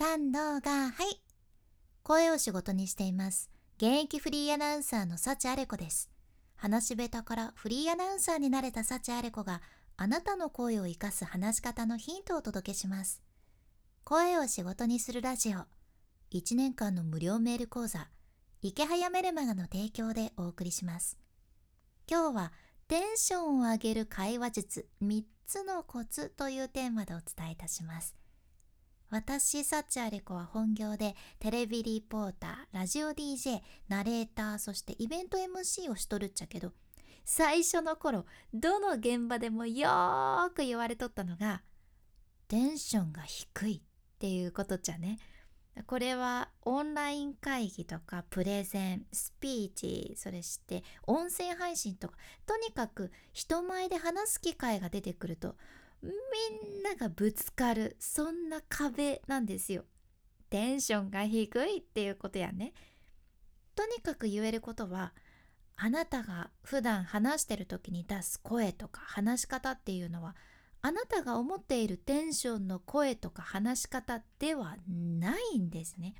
三動がはい。声を仕事にしています。現役フリーアナウンサーの幸あれ子です。話し下手からフリーアナウンサーになれた幸あれ子があなたの声を生かす話し方のヒントをお届けします。声を仕事にするラジオ。1年間の無料メール講座。池早メルマガの提供でお送りします。今日はテンションを上げる会話術3つのコツというテーマでお伝えいたします。私サチアレコは本業でテレビリポーターラジオ DJ ナレーターそしてイベント MC をしとるっちゃけど最初の頃どの現場でもよーく言われとったのがテンションが低いっていうことじゃね。これはオンライン会議とかプレゼンスピーチそれして音声配信とかとにかく人前で話す機会が出てくるとみんながぶつかるそんな壁なんですよ。テンションが低いっていうことやね。とにかく言えることはあなたが普段話してる時に出す声とか話し方っていうのはあなたが思っているテンションの声とか話し方ではないんですね。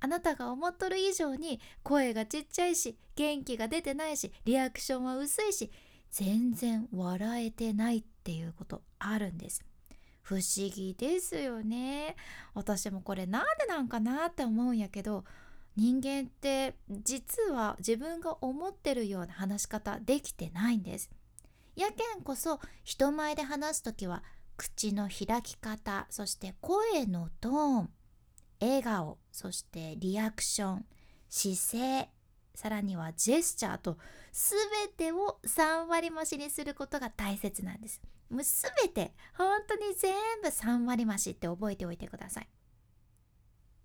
あなたが思っとる以上に声がちっちゃいし元気が出てないしリアクションは薄いし全然笑えてないっていうことあるんです。不思議ですよね。私もこれなんでなんかなって思うんやけど人間って実は自分が思ってるような話し方できてないんです。やけんこそ人前で話す時は口の開き方そして声のトーン笑顔そしてリアクション姿勢さらにはジェスチャーと全てを3割増しにすることが大切なんです。もう全て本当に全部3割増しって覚えておいてください。っ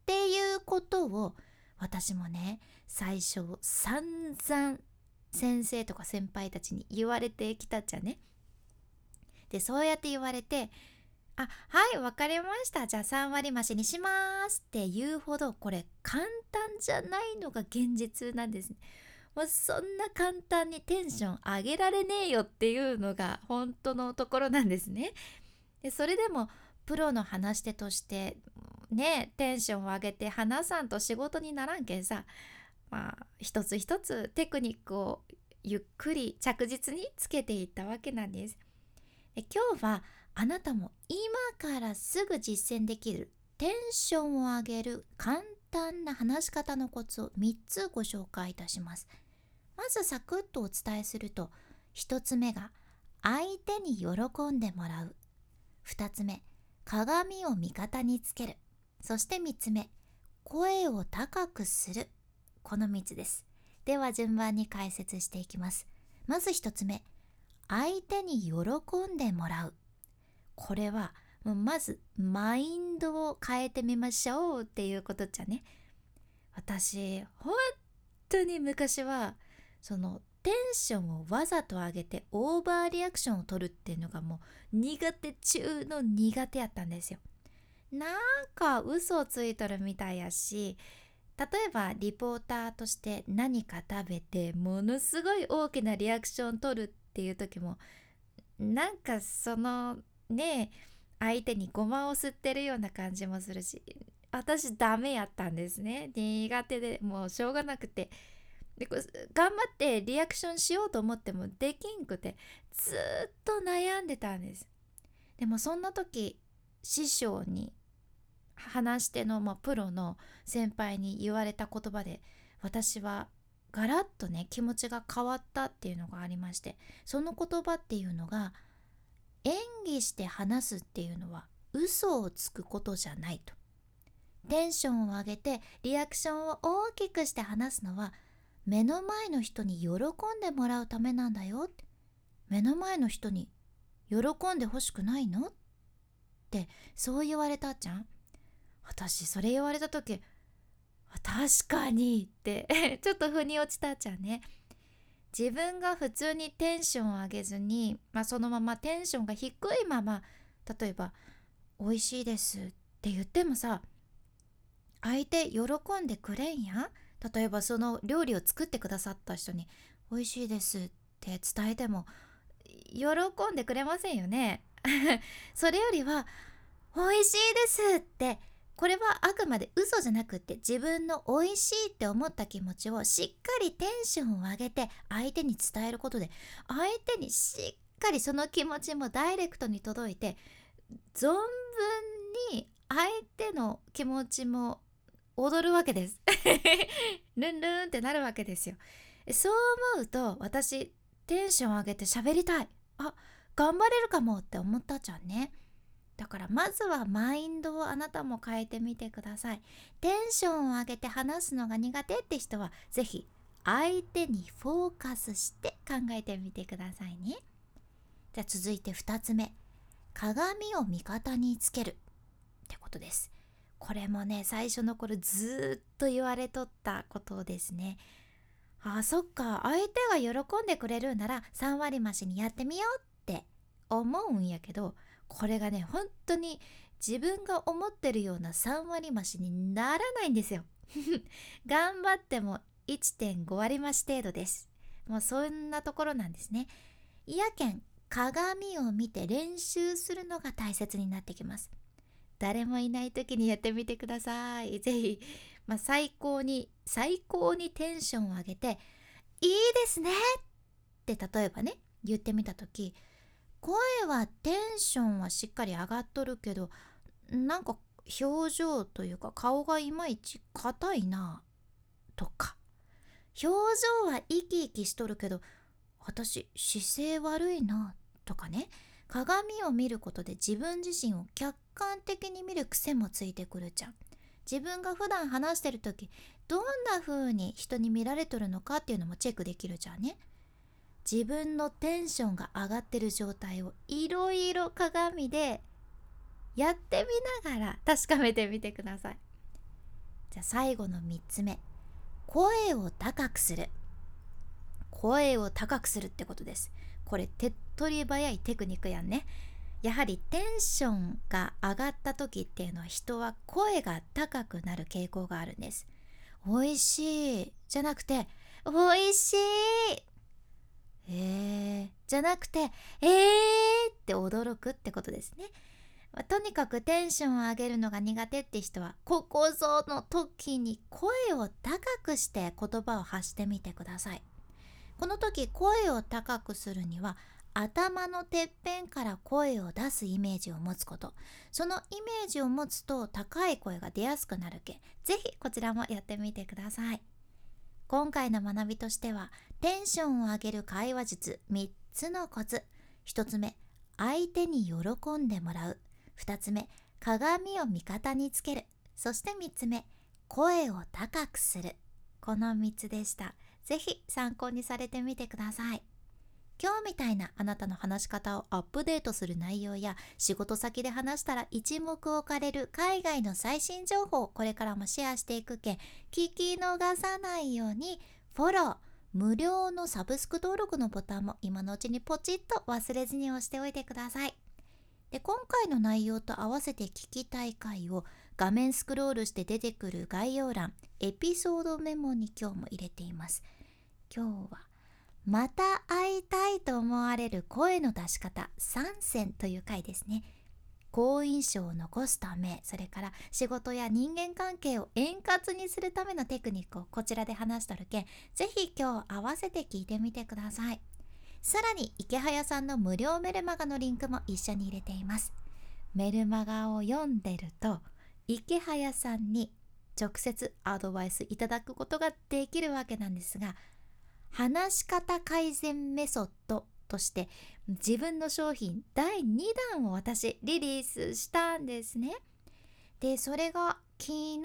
ていうことを私もね最初散々先生とか先輩たちに言われてきたっちゃね。でそうやって言われて「あはい分かりましたじゃあ3割増しにします」って言うほどこれ簡単じゃないのが現実なんです、ね。もうそんな簡単にテンション上げられねえよっていうのが本当のところなんですね。でそれでもプロの話し手としてねテンションを上げて話さんと仕事にならんけんさまあ一つ一つテクニックをゆっくり着実につけていったわけなんです。で今日はあなたも今からすぐ実践できるテンションを上げる簡単な話し方のコツを3つご紹介いたします。まずサクッとお伝えすると1つ目が相手に喜んでもらう。2つ目鏡を味方につける。そして3つ目声を高くする。この3つです。では順番に解説していきます。まず1つ目相手に喜んでもらう。これはまずマインドを変えてみましょうっていうことじゃね。私本当に昔はそのテンションをわざと上げてオーバーリアクションを取るっていうのがもう苦手中の苦手やったんですよ。なんか嘘をついとるみたいやし例えばリポーターとして何か食べてものすごい大きなリアクション取るっていう時もなんかそのね相手にごまを吸ってるような感じもするし私ダメやったんですね。苦手でもうしょうがなくて。で頑張ってリアクションしようと思ってもできんくてずっと悩んでたんです。でもそんな時師匠に話し手の、まあ、プロの先輩に言われた言葉で私はガラッとね気持ちが変わったっていうのがありましてその言葉っていうのが演技して話すっていうのは嘘をつくことじゃないと。テンションを上げてリアクションを大きくして話すのは目の前の人に喜んでもらうためなんだよ目の前の人に喜んでほしくないのってそう言われたじゃん。私それ言われた時確かにってちょっと腑に落ちたじゃんね。自分が普通にテンションを上げずに、まあ、そのままテンションが低いまま例えば「美味しいです」って言ってもさ相手喜んでくれんや例えばその料理を作ってくださった人に「美味しいです」って伝えても喜んでくれませんよね？それよりは「美味しいです」ってこれはあくまで嘘じゃなくって自分の美味しいって思った気持ちをしっかりテンションを上げて相手に伝えることで相手にしっかりその気持ちもダイレクトに届いて存分に相手の気持ちも踊るわけです。ルンルンってなるわけですよ。そう思うと私テンション上げて喋りたい。あ頑張れるかもって思ったじゃんね。だからまずはマインドをあなたも変えてみてください。テンションを上げて話すのが苦手って人は是非相手にフォーカスして考えてみてくださいね。じゃあ続いて2つ目。鏡を味方につける。ってことです。これもね最初の頃ずっと言われとったことですね。あそっか。相手が喜んでくれるなら3割増しにやってみようって思うんやけどこれがね本当に自分が思ってるような3割増しにならないんですよ。頑張っても1.5割増し程度です。もうそんなところなんですね。いやけん鏡を見て練習するのが大切になってきます。誰もいない時にやってみてください。是非、まあ、最高に最高にテンションを上げていいですねって例えばね言ってみた時声はテンションはしっかり上がっとるけどなんか表情というか顔がいまいち硬いなとか。表情は生き生きしとるけど私姿勢悪いなとかね。鏡を見ることで自分自身を客観的に見る癖もついてくるじゃん。自分が普段話してる時どんな風に人に見られとるのかっていうのもチェックできるじゃんね。自分のテンションが上がってる状態をいろいろ鏡でやってみながら確かめてみてください。じゃあ最後の3つ目。声を高くする。声を高くするってことです。これ手っ取り早いテクニックやんね。やはりテンションが上がった時っていうのは人は声が高くなる傾向があるんです。美味しい。じゃなくて美味しい。えー、じゃなくてえーって驚くってことですね。ま、とにかくテンションを上げるのが苦手って人はここぞの時に声を高くして言葉を発してみてください。この時声を高くするには頭のてっぺんから声を出すイメージを持つことそのイメージを持つと高い声が出やすくなるけぜひこちらもやってみてください。今回の学びとしてはテンションを上げる会話術3つのコツ。1つ目相手に喜んでもらう。2つ目鏡を味方につける。そして3つ目声を高くする。この3つでした。是非参考にされてみてください。今日みたいなあなたの話し方をアップデートする内容や仕事先で話したら一目置かれる海外の最新情報をこれからもシェアしていくけ聞き逃さないようにフォロー無料のサブスク登録のボタンも今のうちにポチッと忘れずに押しておいてください。で今回の内容と合わせて聞きたい回を画面スクロールして出てくる概要欄エピソードメモに今日も入れています。今日はまた会いたいと思われる声の出し方3選という回ですね。好印象を残すためそれから仕事や人間関係を円滑にするためのテクニックをこちらで話しとるけんぜひ今日合わせて聞いてみてください。さらに池早さんの無料メルマガのリンクも一緒に入れています。メルマガを読んでると池早さんに直接アドバイスいただくことができるわけなんですが話し方改善メソッドとして自分の商品第2弾を私リリースしたんですね。でそれが昨日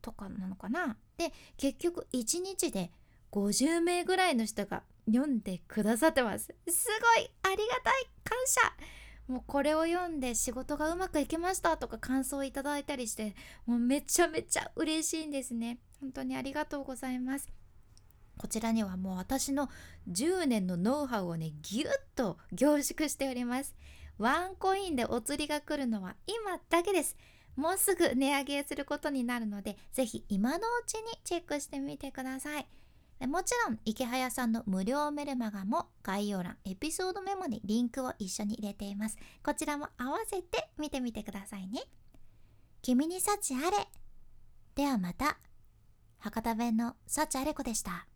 とかなのかな？で結局1日で50名ぐらいの人が読んでくださってます。すごいありがたい感謝。もうこれを読んで仕事がうまくいきましたとか感想をいただいたりしてもうめちゃめちゃ嬉しいんですね。本当にありがとうございます。こちらにはもう私の10年のノウハウをねぎゅっと凝縮しております。ワンコインでお釣りが来るのは今だけです。もうすぐ値上げすることになるのでぜひ今のうちにチェックしてみてください。もちろん池早さんの無料メルマガも概要欄エピソードメモにリンクを一緒に入れています。こちらも合わせて見てみてくださいね。君に幸あれ。ではまた。博多弁の幸あれ子でした。